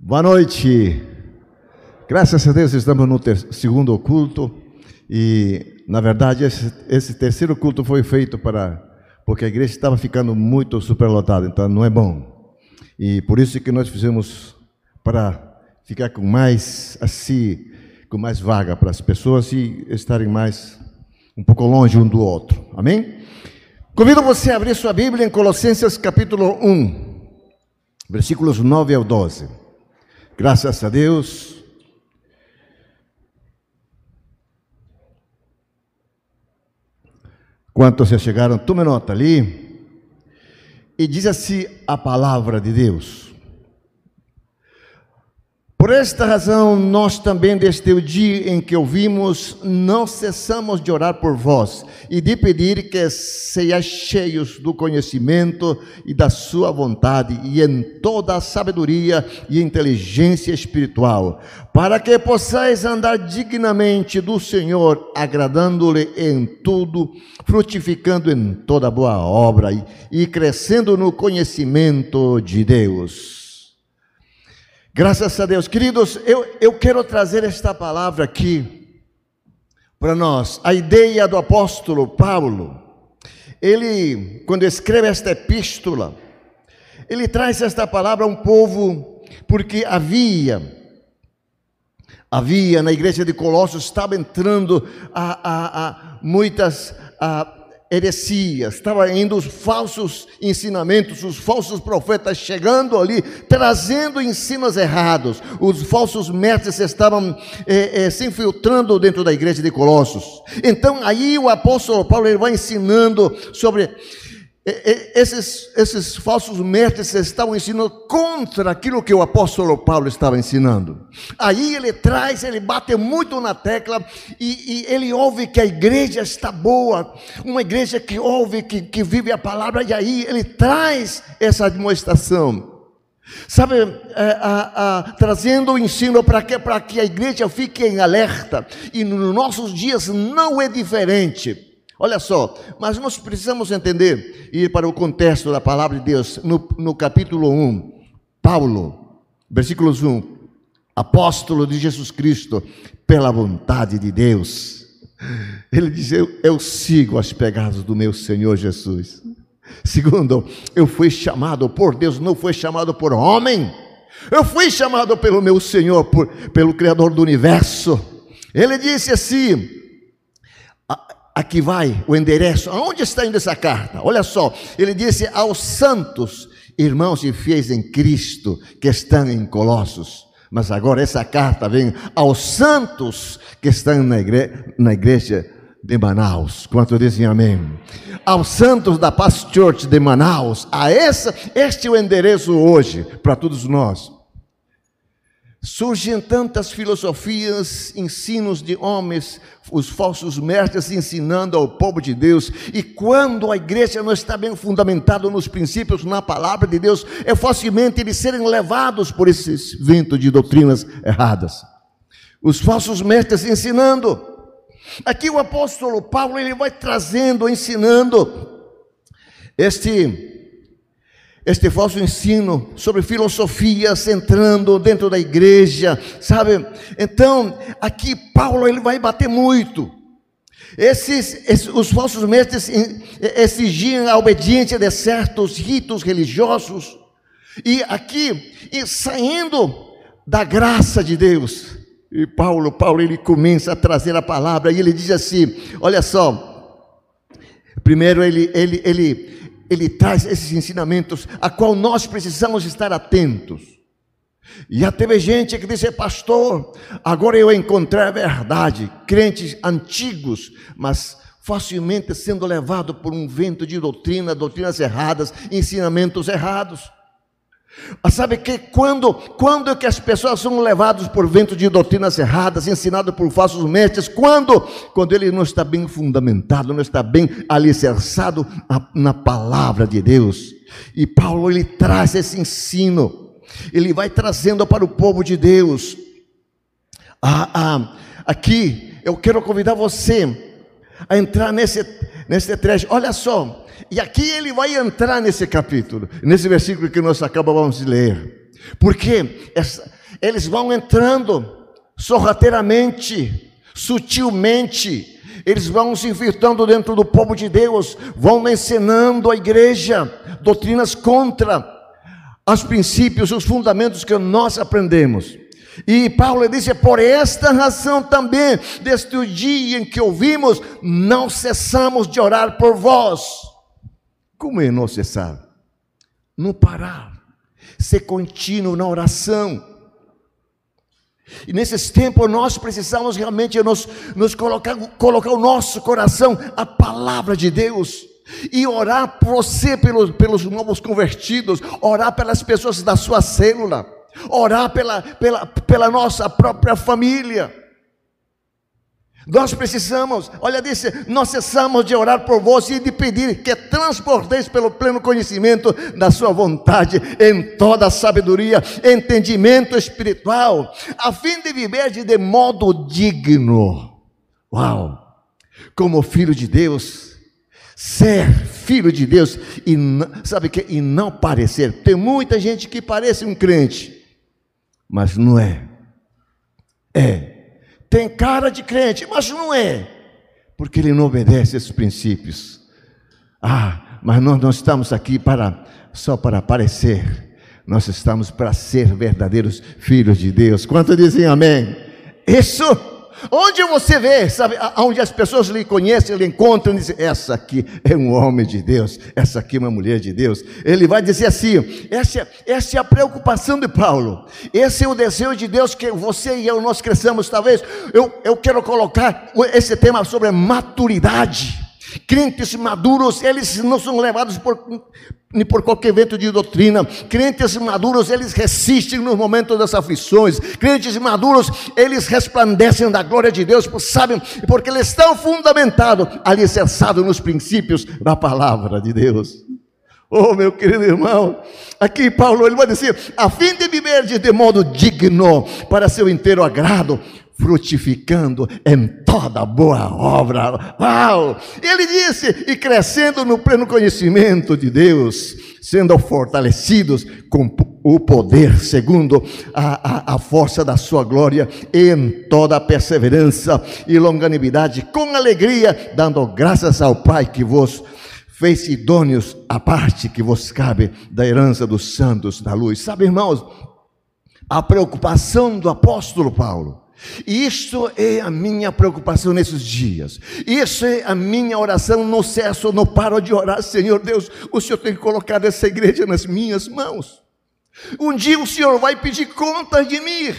Boa noite. Graças a Deus estamos no segundo culto e, na verdade, esse, esse terceiro culto foi feito para porque a igreja estava ficando muito superlotada, então não é bom. E por isso que nós fizemos para ficar com mais assim, com mais vaga para as pessoas e estarem mais um pouco longe um do outro. Amém? Convido você a abrir sua Bíblia em Colossenses capítulo 1, versículos 9 ao 12. Graças a Deus. Quantos já chegaram, tome nota ali. E diz assim a palavra de Deus. Por esta razão, nós também, desde o dia em que ouvimos, não cessamos de orar por vós e de pedir que sejais cheios do conhecimento e da sua vontade e em toda a sabedoria e inteligência espiritual, para que possais andar dignamente do Senhor, agradando-lhe em tudo, frutificando em toda boa obra e, crescendo no conhecimento de Deus. Graças a Deus. Queridos, eu, eu quero trazer esta palavra aqui para nós. A ideia do apóstolo Paulo, ele, quando escreve esta epístola, ele traz esta palavra a um povo, porque havia, havia na igreja de Colossos, estava entrando a, a, a muitas a, heresias, estava indo os falsos ensinamentos, os falsos profetas chegando ali, trazendo ensinos errados. Os falsos mestres estavam eh, eh, se infiltrando dentro da igreja de Colossos. Então aí o apóstolo Paulo ele vai ensinando sobre esses, esses falsos mestres estavam ensinando contra aquilo que o apóstolo Paulo estava ensinando. Aí ele traz, ele bate muito na tecla e, e ele ouve que a igreja está boa, uma igreja que ouve, que, que vive a palavra, e aí ele traz essa demonstração. Sabe, é, a, a, trazendo o ensino para que, que a igreja fique em alerta, e nos nossos dias não é diferente. Olha só, mas nós precisamos entender, ir para o contexto da palavra de Deus, no, no capítulo 1, Paulo, versículos 1, apóstolo de Jesus Cristo, pela vontade de Deus, ele diz: Eu, eu sigo as pegadas do meu Senhor Jesus. Segundo, eu fui chamado por Deus, não fui chamado por homem, eu fui chamado pelo meu Senhor, por, pelo Criador do universo. Ele disse assim: aqui vai o endereço. Aonde está indo essa carta? Olha só, ele disse aos santos, irmãos e fiéis em Cristo, que estão em Colossos. Mas agora essa carta vem aos santos que estão na, igre na igreja de Manaus. Quanto dizem amém? Aos santos da Paz Church de Manaus. A essa, este é o endereço hoje para todos nós. Surgem tantas filosofias, ensinos de homens, os falsos mestres ensinando ao povo de Deus, e quando a igreja não está bem fundamentada nos princípios, na palavra de Deus, é facilmente eles serem levados por esses ventos de doutrinas erradas. Os falsos mestres ensinando. Aqui o apóstolo Paulo ele vai trazendo, ensinando este este falso ensino sobre filosofias entrando dentro da igreja, sabe? Então, aqui Paulo ele vai bater muito. Esses, esses, os falsos mestres exigiam a obediência de certos ritos religiosos, e aqui, e saindo da graça de Deus, e Paulo, Paulo ele começa a trazer a palavra, e ele diz assim: olha só, primeiro ele, ele, ele, ele traz esses ensinamentos a qual nós precisamos estar atentos. E já teve gente que disse, pastor, agora eu encontrei a verdade, crentes antigos, mas facilmente sendo levado por um vento de doutrina, doutrinas erradas, ensinamentos errados. Sabe que quando, quando que as pessoas são levadas por vento de doutrinas erradas, ensinadas por falsos mestres? Quando? Quando ele não está bem fundamentado, não está bem alicerçado na palavra de Deus. E Paulo ele traz esse ensino, ele vai trazendo para o povo de Deus. Ah, ah, aqui eu quero convidar você a entrar nesse, nesse trecho. Olha só, e aqui ele vai entrar nesse capítulo, nesse versículo que nós acabamos de ler. Porque essa, eles vão entrando sorrateiramente, sutilmente, eles vão se infiltrando dentro do povo de Deus, vão ensinando a igreja doutrinas contra os princípios, os fundamentos que nós aprendemos. E Paulo disse: por esta razão também, desde o dia em que ouvimos, não cessamos de orar por vós. Como é não cessar? Não parar, ser contínuo na oração. E nesses tempos nós precisamos realmente nos, nos colocar, colocar o nosso coração a palavra de Deus e orar por você pelos, pelos novos convertidos, orar pelas pessoas da sua célula, orar pela, pela, pela nossa própria família. Nós precisamos, olha, disse, nós cessamos de orar por vós e de pedir que transporteis pelo pleno conhecimento da sua vontade, em toda a sabedoria, entendimento espiritual, a fim de viver de modo digno. Uau! Como filho de Deus, ser filho de Deus e sabe que e não parecer. Tem muita gente que parece um crente, mas não é. É tem cara de crente, mas não é, porque ele não obedece esses princípios. Ah, mas nós não estamos aqui para só para aparecer, nós estamos para ser verdadeiros filhos de Deus. Quanto dizem amém? Isso Onde você vê, sabe, onde as pessoas lhe conhecem, lhe encontram, dizem, essa aqui é um homem de Deus, essa aqui é uma mulher de Deus. Ele vai dizer assim: essa, essa é a preocupação de Paulo, esse é o desejo de Deus que você e eu nós cresçamos. Talvez eu, eu quero colocar esse tema sobre maturidade. Crentes maduros, eles não são levados por, nem por qualquer vento de doutrina. Crentes maduros, eles resistem nos momentos das aflições. Crentes maduros, eles resplandecem da glória de Deus, sabem, porque eles estão fundamentados, alicerçados nos princípios da palavra de Deus. Oh, meu querido irmão, aqui Paulo ele vai dizer: a fim de viver de modo digno para seu inteiro agrado, frutificando em toda boa obra. Uau! Ele disse: e crescendo no pleno conhecimento de Deus, sendo fortalecidos com o poder, segundo a, a, a força da sua glória, em toda perseverança e longanimidade, com alegria, dando graças ao Pai que vos fez idôneos a parte que vos cabe da herança dos santos da luz. Sabe, irmãos, a preocupação do apóstolo Paulo isto é a minha preocupação nesses dias. Isso é a minha oração. Não cesso, não paro de orar. Senhor Deus, o Senhor tem colocado essa igreja nas minhas mãos. Um dia o Senhor vai pedir conta de mim.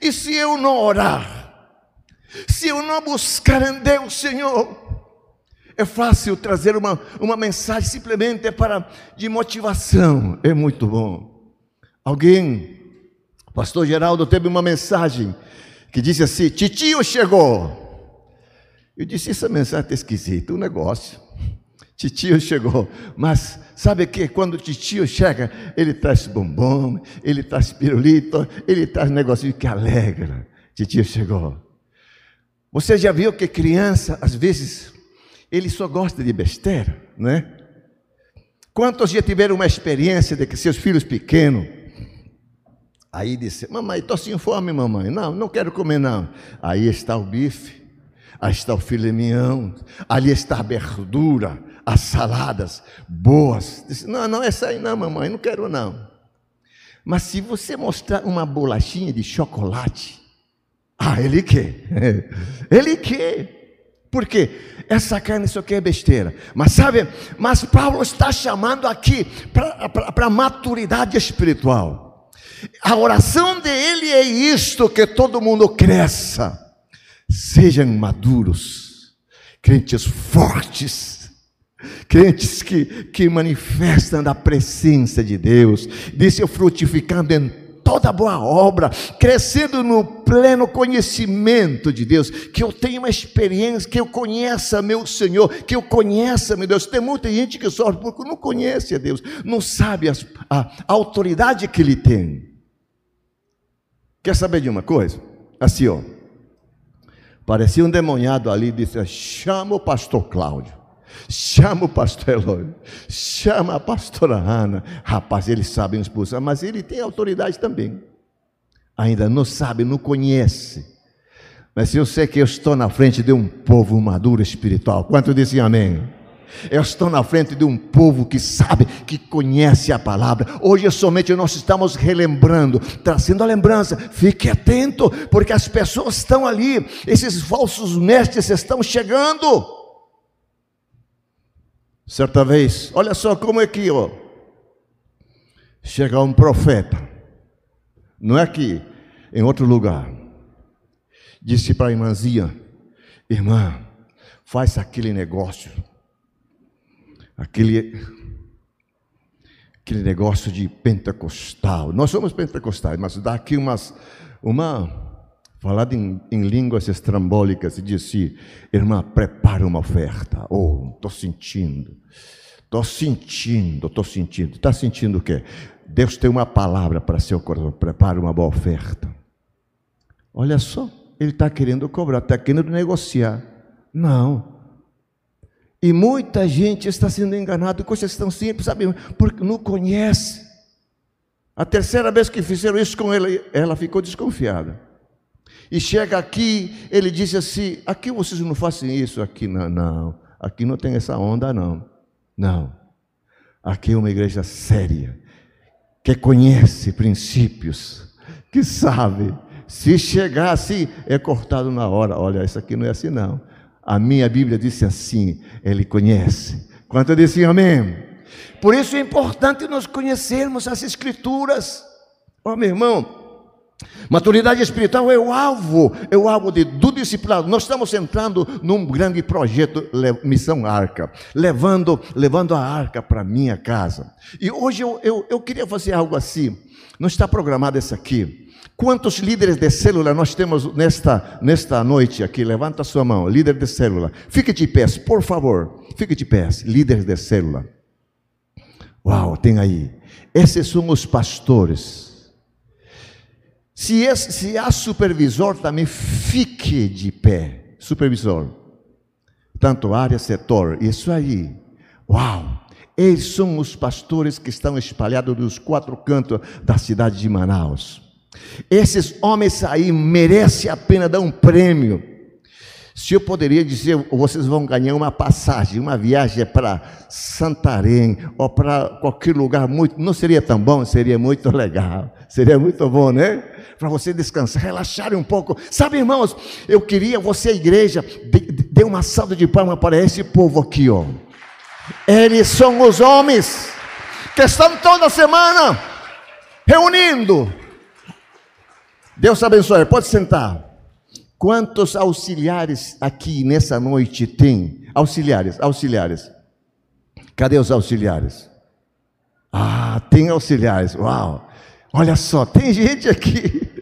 E se eu não orar, se eu não buscar em Deus, Senhor, é fácil trazer uma, uma mensagem simplesmente para de motivação. É muito bom. Alguém, pastor Geraldo, teve uma mensagem que disse assim: Titio chegou. Eu disse: Essa mensagem está esquisita, um negócio. Titio chegou, mas sabe que quando o titio chega, ele traz bombom, ele traz pirulito, ele traz negocinho que alegra. Titio chegou. Você já viu que criança, às vezes, ele só gosta de besteira, né? Quantos já tiveram uma experiência de que seus filhos pequenos Aí disse: Mamãe, estou sem fome, mamãe. Não, não quero comer, não. Aí está o bife, aí está o filé mignon, ali está a verdura, as saladas boas. Disse: Não, não, essa aí não, mamãe, não quero, não. Mas se você mostrar uma bolachinha de chocolate, ah, ele quer. Ele quer. Por quê? Essa carne só quer besteira. Mas sabe, mas Paulo está chamando aqui para a maturidade espiritual. A oração dele é isto: que todo mundo cresça, sejam maduros, crentes fortes, crentes que, que manifestam da presença de Deus, disse frutificando em toda boa obra, crescendo no pleno conhecimento de Deus, que eu tenha uma experiência, que eu conheça meu Senhor, que eu conheça meu Deus. Tem muita gente que sofre porque não conhece a Deus, não sabe a, a, a autoridade que Ele tem. Quer saber de uma coisa? Assim, ó. Parecia um demoniado ali, disse: chama o pastor Cláudio. chama o pastor Eloy, chama a pastora Ana. Rapaz, eles sabem expulsar, mas ele tem autoridade também. Ainda não sabe, não conhece. Mas eu sei que eu estou na frente de um povo maduro espiritual. Quanto dizem amém? Eu estou na frente de um povo que sabe, que conhece a palavra. Hoje somente nós estamos relembrando, trazendo a lembrança. Fique atento, porque as pessoas estão ali, esses falsos mestres estão chegando. Certa vez, olha só como é que ó, chega um profeta, não é aqui, em outro lugar, disse para a irmãzinha: Irmã, faz aquele negócio aquele, aquele negócio de pentecostal. Nós somos pentecostais, mas dá aqui umas, uma, falado em, em línguas estrambólicas, e disse, irmã, prepara uma oferta. Oh, estou sentindo, estou sentindo, estou sentindo. Está sentindo o quê? Deus tem uma palavra para seu coração, prepara uma boa oferta. Olha só, ele está querendo cobrar, está querendo negociar. Não, e muita gente está sendo enganada com questão simples, sabe? Porque não conhece. A terceira vez que fizeram isso com ela, ela ficou desconfiada. E chega aqui, ele disse assim: aqui vocês não fazem isso, aqui não, não. Aqui não tem essa onda, não. Não. Aqui é uma igreja séria, que conhece princípios, que sabe. Se chegar assim, é cortado na hora. Olha, isso aqui não é assim, não. A minha Bíblia disse assim: Ele conhece. Quanto disse amém? Por isso é importante nós conhecermos as Escrituras. Ó oh, meu irmão, Maturidade espiritual é o alvo, é o alvo de, do discipulado. Nós estamos entrando num grande projeto, Missão Arca, levando, levando a arca para minha casa. E hoje eu, eu, eu queria fazer algo assim. Não está programado isso aqui, Quantos líderes de célula nós temos nesta, nesta noite aqui? Levanta a sua mão, líder de célula. Fique de pé, por favor. Fique de pé, líderes de célula. Uau, tem aí. Esses são os pastores. Se, esse, se há supervisor, também fique de pé. Supervisor. Tanto área, setor. Isso aí. Uau. Eles são os pastores que estão espalhados nos quatro cantos da cidade de Manaus. Esses homens aí merecem a pena dar um prêmio. Se eu poderia dizer, vocês vão ganhar uma passagem, uma viagem para Santarém ou para qualquer lugar muito, não seria tão bom, seria muito legal, seria muito bom, né? Para você descansar, relaxar um pouco. Sabe, irmãos, eu queria você, igreja, dê uma salva de palmas para esse povo aqui, ó. Eles são os homens que estão toda semana reunindo Deus abençoe, pode sentar. Quantos auxiliares aqui nessa noite tem? Auxiliares, auxiliares. Cadê os auxiliares? Ah, tem auxiliares. Uau! Olha só, tem gente aqui.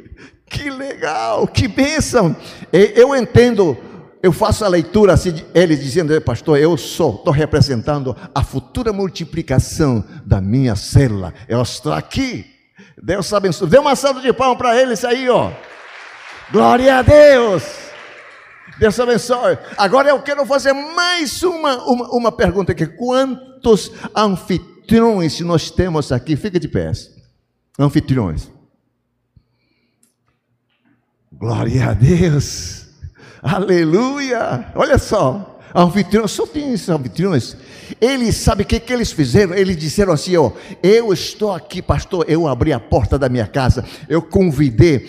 Que legal, que bênção. Eu entendo, eu faço a leitura assim, eles dizendo, pastor, eu sou, estou representando a futura multiplicação da minha célula. Eu estou aqui Deus abençoe. Dê uma salva de palmas para eles aí, ó. Glória a Deus. Deus abençoe. Agora eu quero fazer mais uma, uma, uma pergunta aqui. Quantos anfitriões nós temos aqui? Fica de pé. Anfitriões. Glória a Deus. Aleluia. Olha só anfitriões, só tem esses anfitriões. Eles, sabe o que, que eles fizeram? Eles disseram assim: ó, eu estou aqui, pastor. Eu abri a porta da minha casa, eu convidei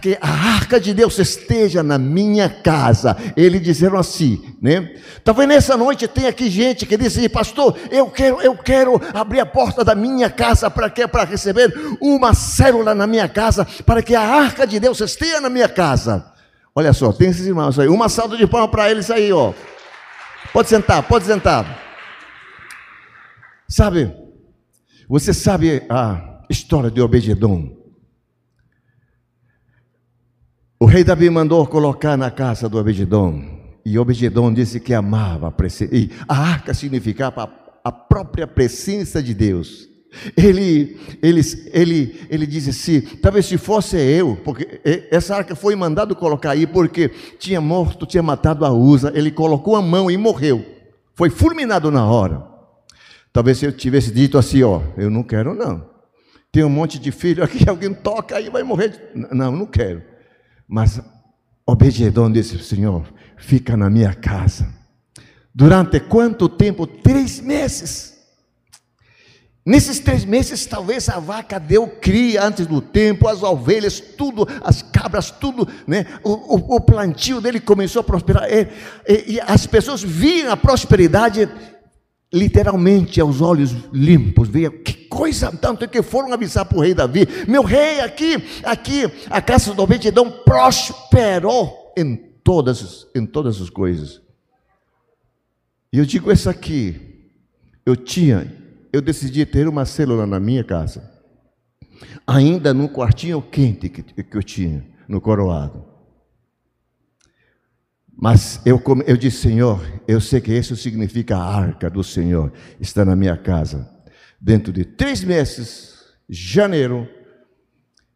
que a arca de Deus esteja na minha casa. Eles disseram assim, né? Talvez nessa noite tem aqui gente que diz assim, pastor, eu quero, eu quero abrir a porta da minha casa para quê? Para receber uma célula na minha casa, para que a arca de Deus esteja na minha casa. Olha só, tem esses irmãos aí. Uma salva de palmas para eles aí, ó. Pode sentar, pode sentar. Sabe, você sabe a história de Obededon? O rei Davi mandou colocar na casa do Obededon. E Obededon disse que amava a presença. E a arca significava a própria presença de Deus. Ele, ele, ele, ele diz assim: talvez se fosse eu, porque essa arca foi mandado colocar aí porque tinha morto, tinha matado a Usa. Ele colocou a mão e morreu. Foi fulminado na hora. Talvez se eu tivesse dito assim, ó, eu não quero não. Tem um monte de filho aqui, alguém toca aí vai morrer. Não, não quero. Mas Obededon disse, Senhor, fica na minha casa. Durante quanto tempo? Três meses. Nesses três meses, talvez a vaca deu cria antes do tempo, as ovelhas, tudo, as cabras, tudo, né? O, o, o plantio dele começou a prosperar. E, e, e, as pessoas viam a prosperidade literalmente aos olhos limpos. Veio que coisa tanto que foram avisar para o rei Davi: meu rei, aqui, aqui, a casa do obedidão prosperou em todas, em todas as coisas. E eu digo isso aqui, eu tinha eu decidi ter uma célula na minha casa, ainda no quartinho quente que, que eu tinha, no coroado. Mas eu, eu disse, Senhor, eu sei que isso significa a arca do Senhor, está na minha casa. Dentro de três meses, janeiro,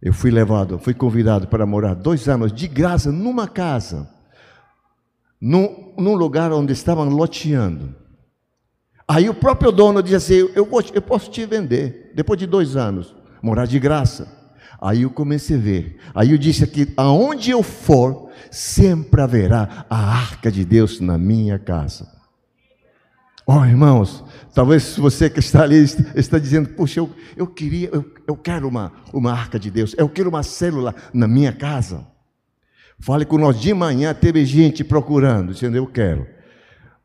eu fui levado, fui convidado para morar dois anos de graça numa casa, num, num lugar onde estavam loteando. Aí o próprio dono dizia assim: eu, eu posso te vender, depois de dois anos, morar de graça. Aí eu comecei a ver. Aí eu disse aqui: aonde eu for, sempre haverá a arca de Deus na minha casa. Oh, irmãos, talvez você que está ali está dizendo: Puxa, eu, eu queria, eu, eu quero uma, uma arca de Deus, eu quero uma célula na minha casa. Fale com nós de manhã, teve gente procurando, dizendo: Eu quero.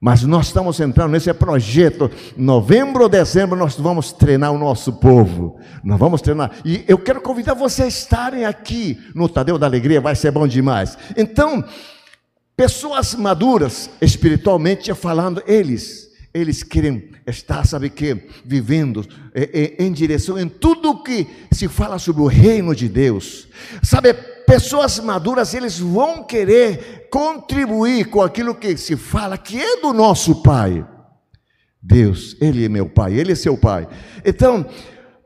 Mas nós estamos entrando nesse projeto. Novembro ou dezembro nós vamos treinar o nosso povo. Nós vamos treinar. E eu quero convidar vocês a estarem aqui no Tadeu da Alegria, vai ser bom demais. Então, pessoas maduras, espiritualmente falando, eles, eles querem estar, sabe que, vivendo em, em direção em tudo que se fala sobre o reino de Deus. Sabe, pessoas maduras, eles vão querer contribuir com aquilo que se fala que é do nosso Pai. Deus, Ele é meu Pai, Ele é seu Pai. Então,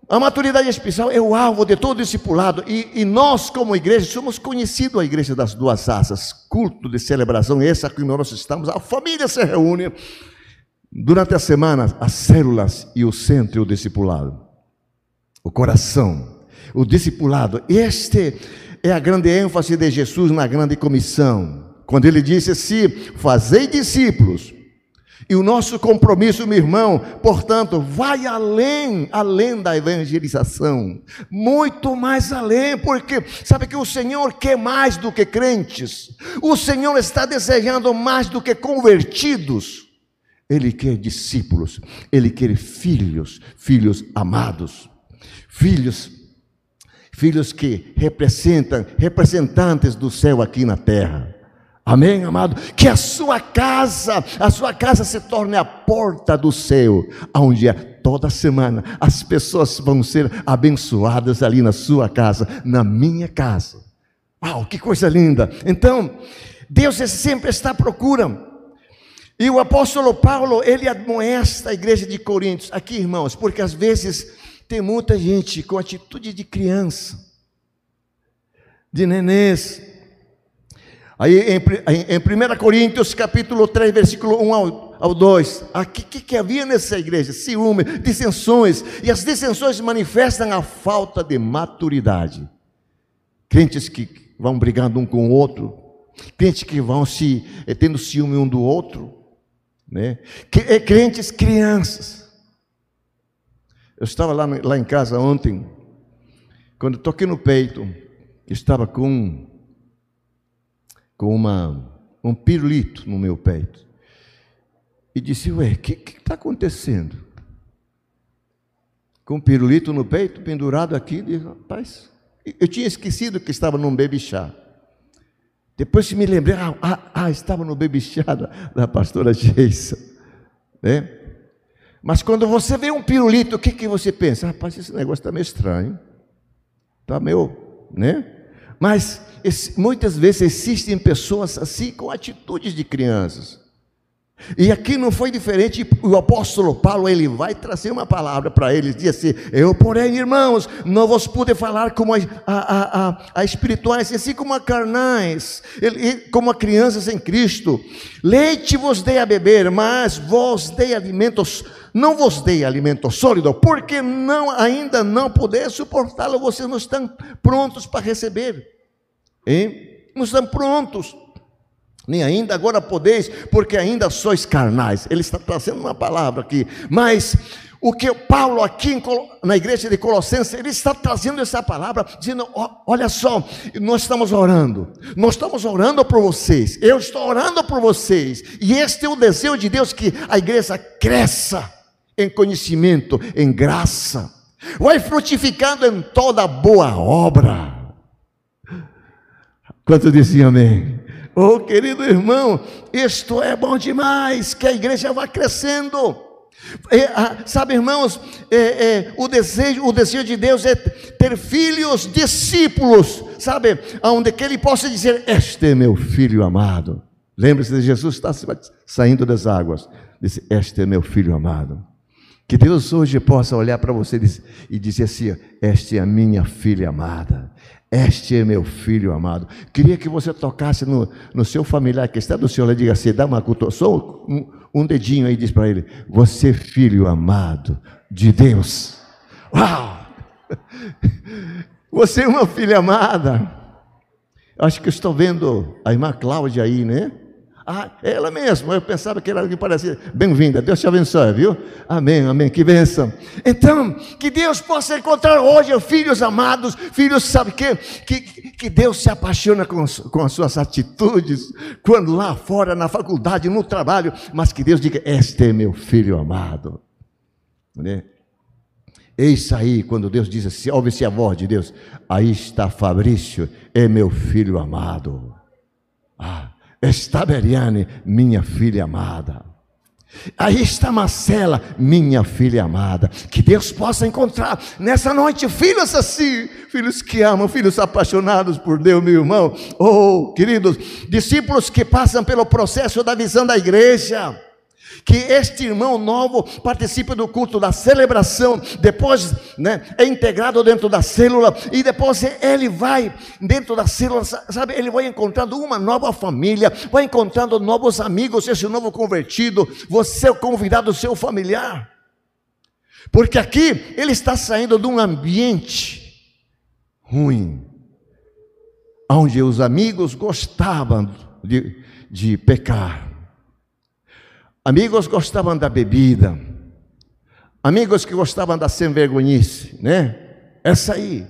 a maturidade especial é o alvo de todo discipulado, e, e nós, como igreja, somos conhecidos a igreja das duas raças, culto de celebração, essa que nós estamos, a família se reúne. Durante a semana, as células e o centro, o discipulado, o coração, o discipulado, este é a grande ênfase de Jesus na grande comissão, quando ele disse assim: Fazei discípulos. E o nosso compromisso, meu irmão, portanto, vai além, além da evangelização, muito mais além, porque sabe que o Senhor quer mais do que crentes, o Senhor está desejando mais do que convertidos, Ele quer discípulos, Ele quer filhos, filhos amados, filhos filhos que representam, representantes do céu aqui na terra. Amém, amado? Que a sua casa, a sua casa se torne a porta do céu, onde é toda semana as pessoas vão ser abençoadas ali na sua casa, na minha casa. Uau, que coisa linda! Então, Deus sempre está à procura. E o apóstolo Paulo, ele admoesta a igreja de Coríntios, aqui irmãos, porque às vezes tem muita gente com atitude de criança, de nenês. Aí em, em, 1 Coríntios capítulo 3, versículo 1 ao, ao 2, o que, que havia nessa igreja? Ciúme, dissensões, e as dissensões manifestam a falta de maturidade. Crentes que vão brigando um com o outro, crentes que vão se eh, tendo ciúme um do outro, né? Eh, crentes crianças eu estava lá, lá em casa ontem, quando toquei no peito, estava com, com uma, um pirulito no meu peito. E disse, ué, o que está acontecendo? Com um pirulito no peito, pendurado aqui, disse, rapaz, eu tinha esquecido que estava num baby chá. Depois me lembrei, ah, ah, ah, estava no baby chá da, da pastora Geisa. Né? Mas quando você vê um pirulito, o que, que você pensa? Rapaz, esse negócio está meio estranho. Está meio, né? Mas esse, muitas vezes existem pessoas assim com atitudes de crianças. E aqui não foi diferente, o apóstolo Paulo, ele vai trazer uma palavra para eles, diz assim, eu porém, irmãos, não vos pude falar como a, a, a, a espirituais, assim como a carnais, como a crianças em Cristo, leite vos dei a beber, mas vos dei alimentos, não vos dei alimento sólido, porque não, ainda não poder suportá-lo, vocês não estão prontos para receber, hein? não estão prontos, nem ainda agora podeis, porque ainda sois carnais. Ele está trazendo uma palavra aqui, mas o que Paulo aqui na igreja de Colossenses, ele está trazendo essa palavra, dizendo: olha só, nós estamos orando, nós estamos orando por vocês, eu estou orando por vocês, e este é o desejo de Deus que a igreja cresça em conhecimento, em graça, vai frutificando em toda boa obra. Quanto diziam amém? Oh, querido irmão, isto é bom demais, que a igreja vá crescendo. É, ah, sabe, irmãos, é, é, o, desejo, o desejo de Deus é ter filhos discípulos, sabe, onde que ele possa dizer: Este é meu filho amado. Lembre-se de Jesus está saindo das águas, disse: Este é meu filho amado. Que Deus hoje possa olhar para você e dizer assim: Esta é a minha filha amada, este é meu filho amado. Queria que você tocasse no, no seu familiar que está do senhor e diga assim: dá uma só um, um dedinho aí diz para ele: Você, filho amado de Deus. Uau! Você é uma filha amada. Acho que estou vendo a irmã Cláudia aí, né? Ah, ela mesma, eu pensava que era alguém parecia. Bem-vinda, Deus te abençoe, viu? Amém, amém, que bênção. Então, que Deus possa encontrar hoje filhos amados, filhos, sabe que, que, que Deus se apaixona com, com as suas atitudes, quando lá fora, na faculdade, no trabalho, mas que Deus diga: Este é meu filho amado. Né? Eis aí, quando Deus diz assim, ouve-se a voz de Deus, aí está Fabrício, é meu filho amado. Ah, está Beriane, minha filha amada. Aí está Marcela, minha filha amada. Que Deus possa encontrar nessa noite filhos assim, filhos que amam, filhos apaixonados por Deus, meu irmão. Oh, queridos, discípulos que passam pelo processo da visão da igreja que este irmão novo participe do culto da celebração, depois né, é integrado dentro da célula, e depois ele vai dentro da célula, sabe, ele vai encontrando uma nova família, vai encontrando novos amigos, esse novo convertido, você é o convidado, seu familiar. Porque aqui ele está saindo de um ambiente ruim, onde os amigos gostavam de, de pecar Amigos gostavam da bebida. Amigos que gostavam da sem vergonhice, né? Essa aí.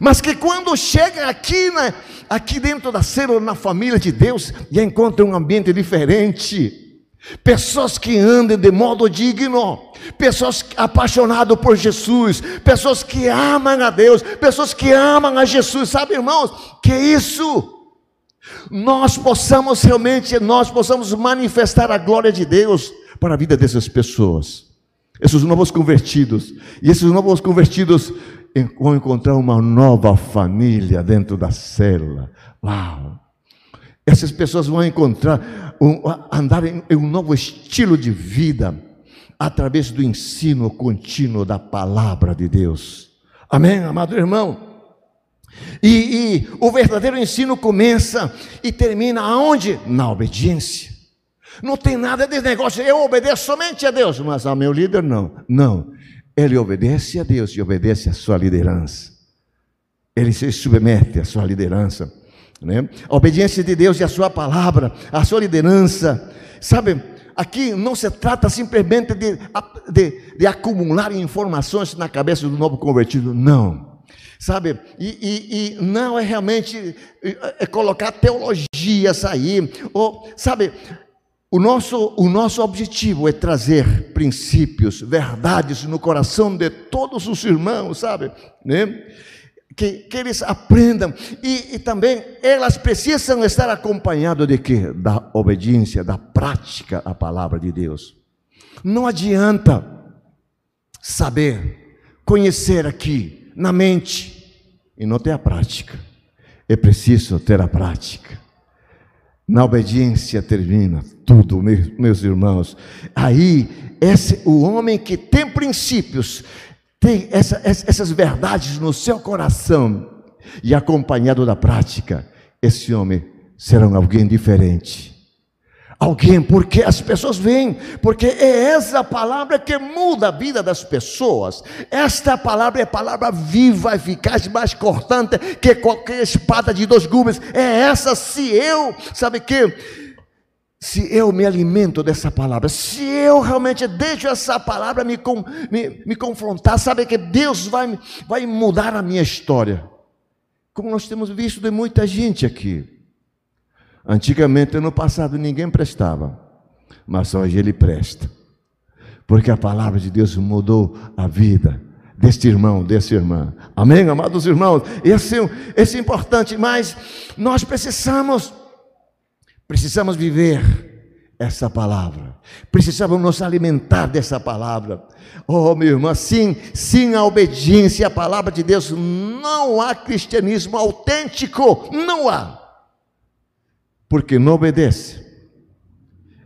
Mas que quando chega aqui, né, aqui dentro da célula, na família de Deus, e encontra um ambiente diferente. Pessoas que andam de modo digno, pessoas apaixonadas por Jesus, pessoas que amam a Deus, pessoas que amam a Jesus, sabe, irmãos? Que isso? Nós possamos realmente, nós possamos manifestar a glória de Deus para a vida dessas pessoas, esses novos convertidos, e esses novos convertidos vão encontrar uma nova família dentro da célula. Uau! Essas pessoas vão encontrar, andar em um novo estilo de vida, através do ensino contínuo da palavra de Deus. Amém, amado irmão? E, e, o verdadeiro ensino começa e termina aonde? Na obediência. Não tem nada de negócio, eu obedeço somente a Deus, mas ao meu líder não. Não. Ele obedece a Deus e obedece à sua liderança. Ele se submete à sua liderança. Né? A obediência de Deus e a sua palavra, a sua liderança. Sabe, aqui não se trata simplesmente de, de, de acumular informações na cabeça do novo convertido, não sabe? E, e, e, não é realmente é colocar teologias aí, ou, sabe? O nosso, o nosso objetivo é trazer princípios, verdades no coração de todos os irmãos, sabe? Né? Que, que eles aprendam e, e também elas precisam estar acompanhadas de quê? Da obediência, da prática à palavra de Deus. Não adianta saber, conhecer aqui, na mente e não ter a prática. É preciso ter a prática. Na obediência termina tudo, meus irmãos. Aí, esse, o homem que tem princípios, tem essa, essas verdades no seu coração e acompanhado da prática, esse homem será alguém diferente. Alguém, porque as pessoas vêm, porque é essa palavra que muda a vida das pessoas. Esta palavra é palavra viva, eficaz, mais cortante que qualquer espada de dois gumes. É essa, se eu, sabe que? Se eu me alimento dessa palavra, se eu realmente deixo essa palavra me, me, me confrontar, sabe que Deus vai, vai mudar a minha história. Como nós temos visto de muita gente aqui. Antigamente, no passado, ninguém prestava, mas hoje ele presta, porque a palavra de Deus mudou a vida deste irmão, dessa irmã. Amém, amados irmãos? Esse, esse é importante, mas nós precisamos, precisamos viver essa palavra, precisamos nos alimentar dessa palavra. Oh, meu irmão, sim, sim, a obediência à palavra de Deus, não há cristianismo autêntico, não há porque não obedece.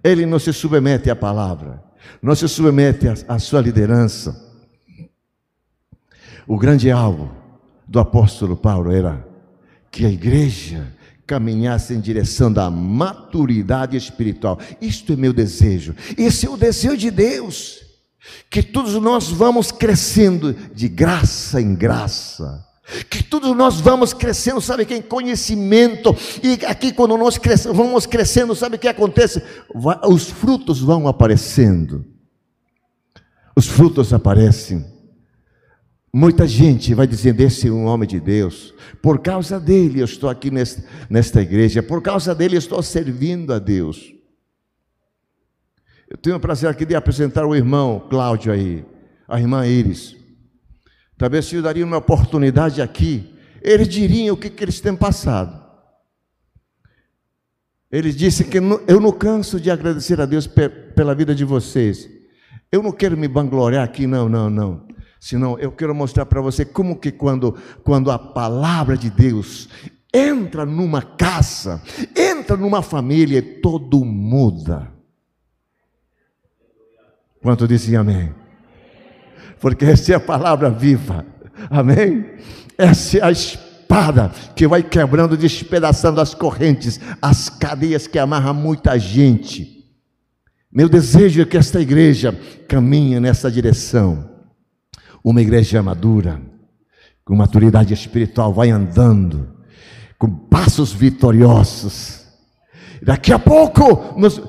Ele não se submete à palavra, não se submete à, sua liderança. O grande alvo do apóstolo Paulo era que a igreja caminhasse em direção da maturidade espiritual. Isto é meu desejo. Esse é o desejo de Deus. Que todos nós vamos crescendo de graça em graça que todos nós vamos crescendo, sabe que em conhecimento, e aqui quando nós crescemos, vamos crescendo, sabe o que acontece? Os frutos vão aparecendo, os frutos aparecem, muita gente vai dizendo, esse é um homem de Deus, por causa dele eu estou aqui nesta, nesta igreja, por causa dele eu estou servindo a Deus, eu tenho o prazer aqui de apresentar o irmão Cláudio aí, a irmã Iris, Talvez se eu daria uma oportunidade aqui, eles diriam o que, que eles têm passado. Eles dizem que eu não canso de agradecer a Deus pela vida de vocês. Eu não quero me vangloriar aqui, não, não, não. Senão eu quero mostrar para você como que quando, quando a palavra de Deus entra numa casa, entra numa família, todo muda. Quanto dizem amém? Porque essa é a palavra viva, amém? Essa é a espada que vai quebrando, despedaçando as correntes, as cadeias que amarram muita gente. Meu desejo é que esta igreja caminhe nessa direção, uma igreja madura, com maturidade espiritual, vai andando, com passos vitoriosos. Daqui a pouco, nos,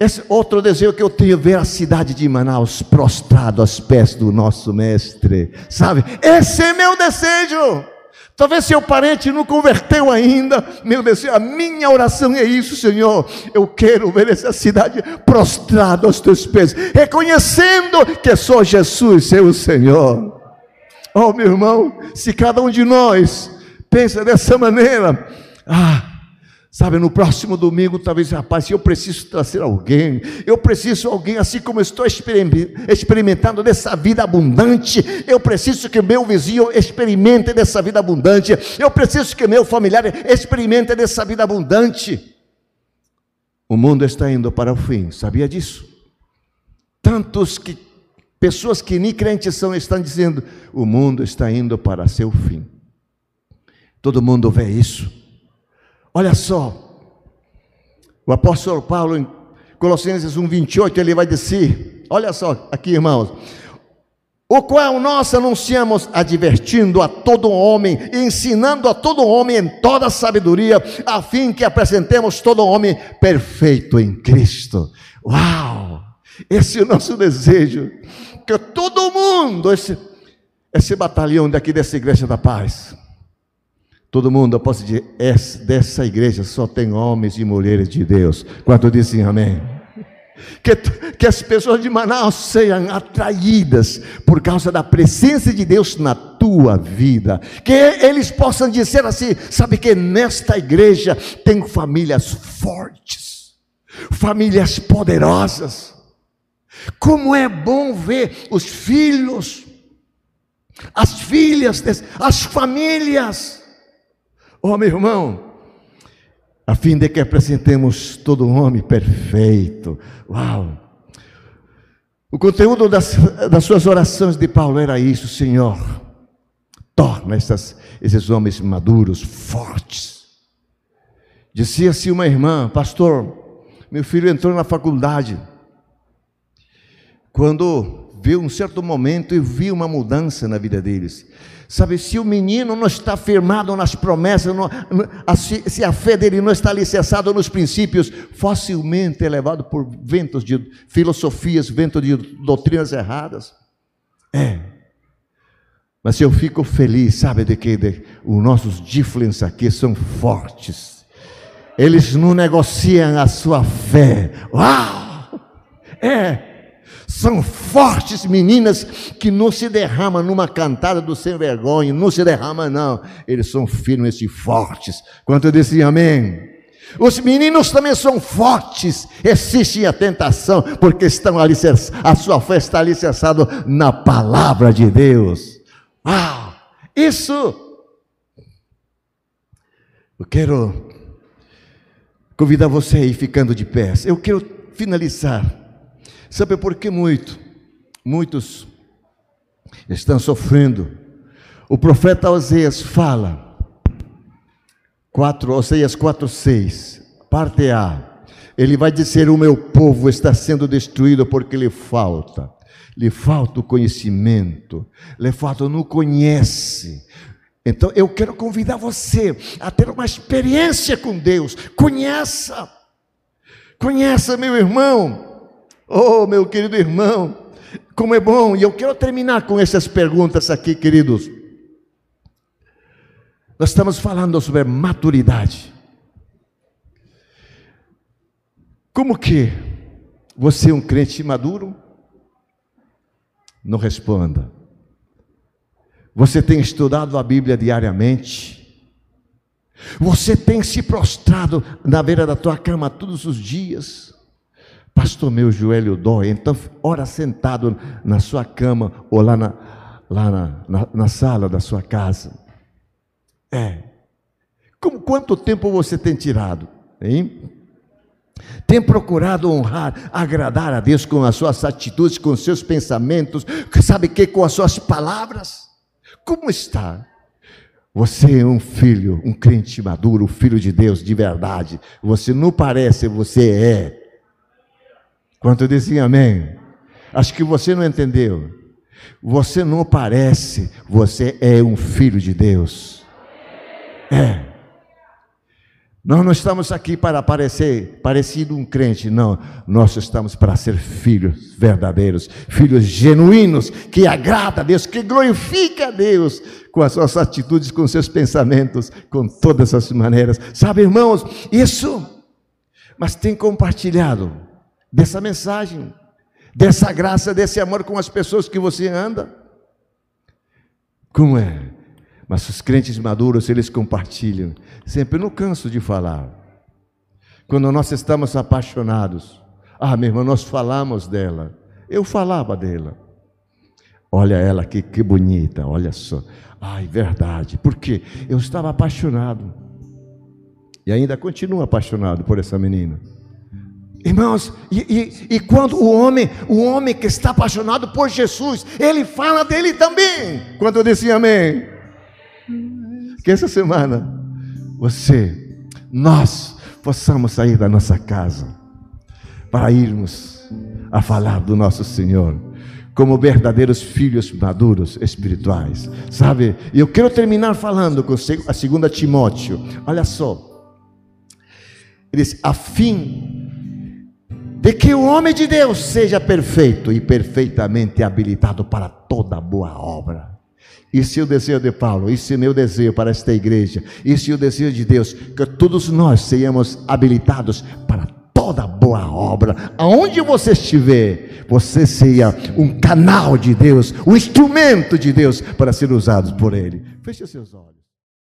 esse outro desejo que eu tenho é ver a cidade de Manaus prostrado aos pés do nosso mestre, sabe? Esse é meu desejo. Talvez seu parente não converteu ainda, meu desejo, a minha oração é isso, Senhor. Eu quero ver essa cidade prostrada aos teus pés, reconhecendo que só Jesus o Senhor. Oh, meu irmão, se cada um de nós pensa dessa maneira, ah, Sabe, no próximo domingo, talvez, rapaz, eu preciso trazer alguém, eu preciso alguém, assim como estou experimentando dessa vida abundante, eu preciso que meu vizinho experimente dessa vida abundante, eu preciso que meu familiar experimente dessa vida abundante. O mundo está indo para o fim, sabia disso? Tantos que, pessoas que nem crentes são, estão dizendo: o mundo está indo para seu fim. Todo mundo vê isso. Olha só, o apóstolo Paulo, em Colossenses 1, 28, ele vai dizer: olha só, aqui irmãos, o qual nós anunciamos, advertindo a todo homem, ensinando a todo homem em toda sabedoria, a fim que apresentemos todo homem perfeito em Cristo. Uau! Esse é o nosso desejo, que todo mundo, esse, esse batalhão daqui dessa igreja da paz, Todo mundo, eu posso dizer, dessa igreja só tem homens e mulheres de Deus. Quanto dizem amém? Que, que as pessoas de Manaus sejam atraídas por causa da presença de Deus na tua vida. Que eles possam dizer assim: sabe que nesta igreja tem famílias fortes, famílias poderosas. Como é bom ver os filhos, as filhas, as famílias Oh, meu irmão, a fim de que apresentemos todo homem perfeito. Uau! O conteúdo das, das suas orações de Paulo era isso, Senhor. Torna essas, esses homens maduros, fortes. Dizia-se uma irmã, pastor, meu filho entrou na faculdade. Quando viu um certo momento e viu uma mudança na vida deles. Sabe, se o menino não está firmado nas promessas, não, se a fé dele não está alicerçada nos princípios, facilmente é levado por ventos de filosofias, ventos de doutrinas erradas. É. Mas eu fico feliz, sabe de que de, os nossos difflens aqui são fortes. Eles não negociam a sua fé. Uau! É. São fortes meninas que não se derramam numa cantada do sem vergonha, não se derramam, não. Eles são firmes e fortes. Quanto disse amém? Os meninos também são fortes, resistem à tentação, porque estão alicerçados, a sua fé está alicerçada na palavra de Deus. Ah, isso. Eu quero convidar você aí ficando de pé. Eu quero finalizar Sabe por que muito? Muitos estão sofrendo. O profeta Oséias fala, 4, Oséias 4, 6, parte A. Ele vai dizer: O meu povo está sendo destruído porque lhe falta, lhe falta o conhecimento, lhe falta, não conhece. Então eu quero convidar você a ter uma experiência com Deus. Conheça, conheça, meu irmão. Oh, meu querido irmão, como é bom, e eu quero terminar com essas perguntas aqui, queridos. Nós estamos falando sobre maturidade. Como que você é um crente maduro? Não responda. Você tem estudado a Bíblia diariamente? Você tem se prostrado na beira da tua cama todos os dias? Pastor, meu joelho dói. Então, ora sentado na sua cama ou lá na, lá na, na, na sala da sua casa. É. Como, quanto tempo você tem tirado? Hein? Tem procurado honrar, agradar a Deus com as suas atitudes, com os seus pensamentos, sabe que com as suas palavras? Como está? Você é um filho, um crente maduro, filho de Deus de verdade. Você não parece, você é. Quanto dizem amém? Acho que você não entendeu. Você não parece, você é um filho de Deus. É. Nós não estamos aqui para parecer parecido um crente, não. Nós estamos para ser filhos verdadeiros, filhos genuínos, que agrada a Deus, que glorifica a Deus com as suas atitudes, com seus pensamentos, com todas as maneiras. Sabe, irmãos, isso, mas tem compartilhado dessa mensagem, dessa graça, desse amor com as pessoas que você anda. Como é? Mas os crentes maduros, eles compartilham. Sempre não canso de falar. Quando nós estamos apaixonados, ah, meu irmão, nós falamos dela. Eu falava dela. Olha ela aqui, que bonita, olha só. Ai, verdade. Porque eu estava apaixonado. E ainda continuo apaixonado por essa menina. Irmãos, e, e, e, quando o homem, o homem que está apaixonado por Jesus, ele fala dele também. Quando eu disse amém. Que essa semana você, nós possamos sair da nossa casa para irmos a falar do nosso Senhor como verdadeiros filhos maduros espirituais, sabe? E eu quero terminar falando com a segunda Timóteo. Olha só. Ele diz: a fim de que o homem de Deus seja perfeito e perfeitamente habilitado para toda boa obra. Isso é o desejo de Paulo, é o meu desejo para esta igreja, isso é o desejo de Deus, que todos nós sejamos habilitados para toda boa obra. Aonde você estiver, você seja um canal de Deus, um instrumento de Deus para ser usado por Ele. Feche seus olhos.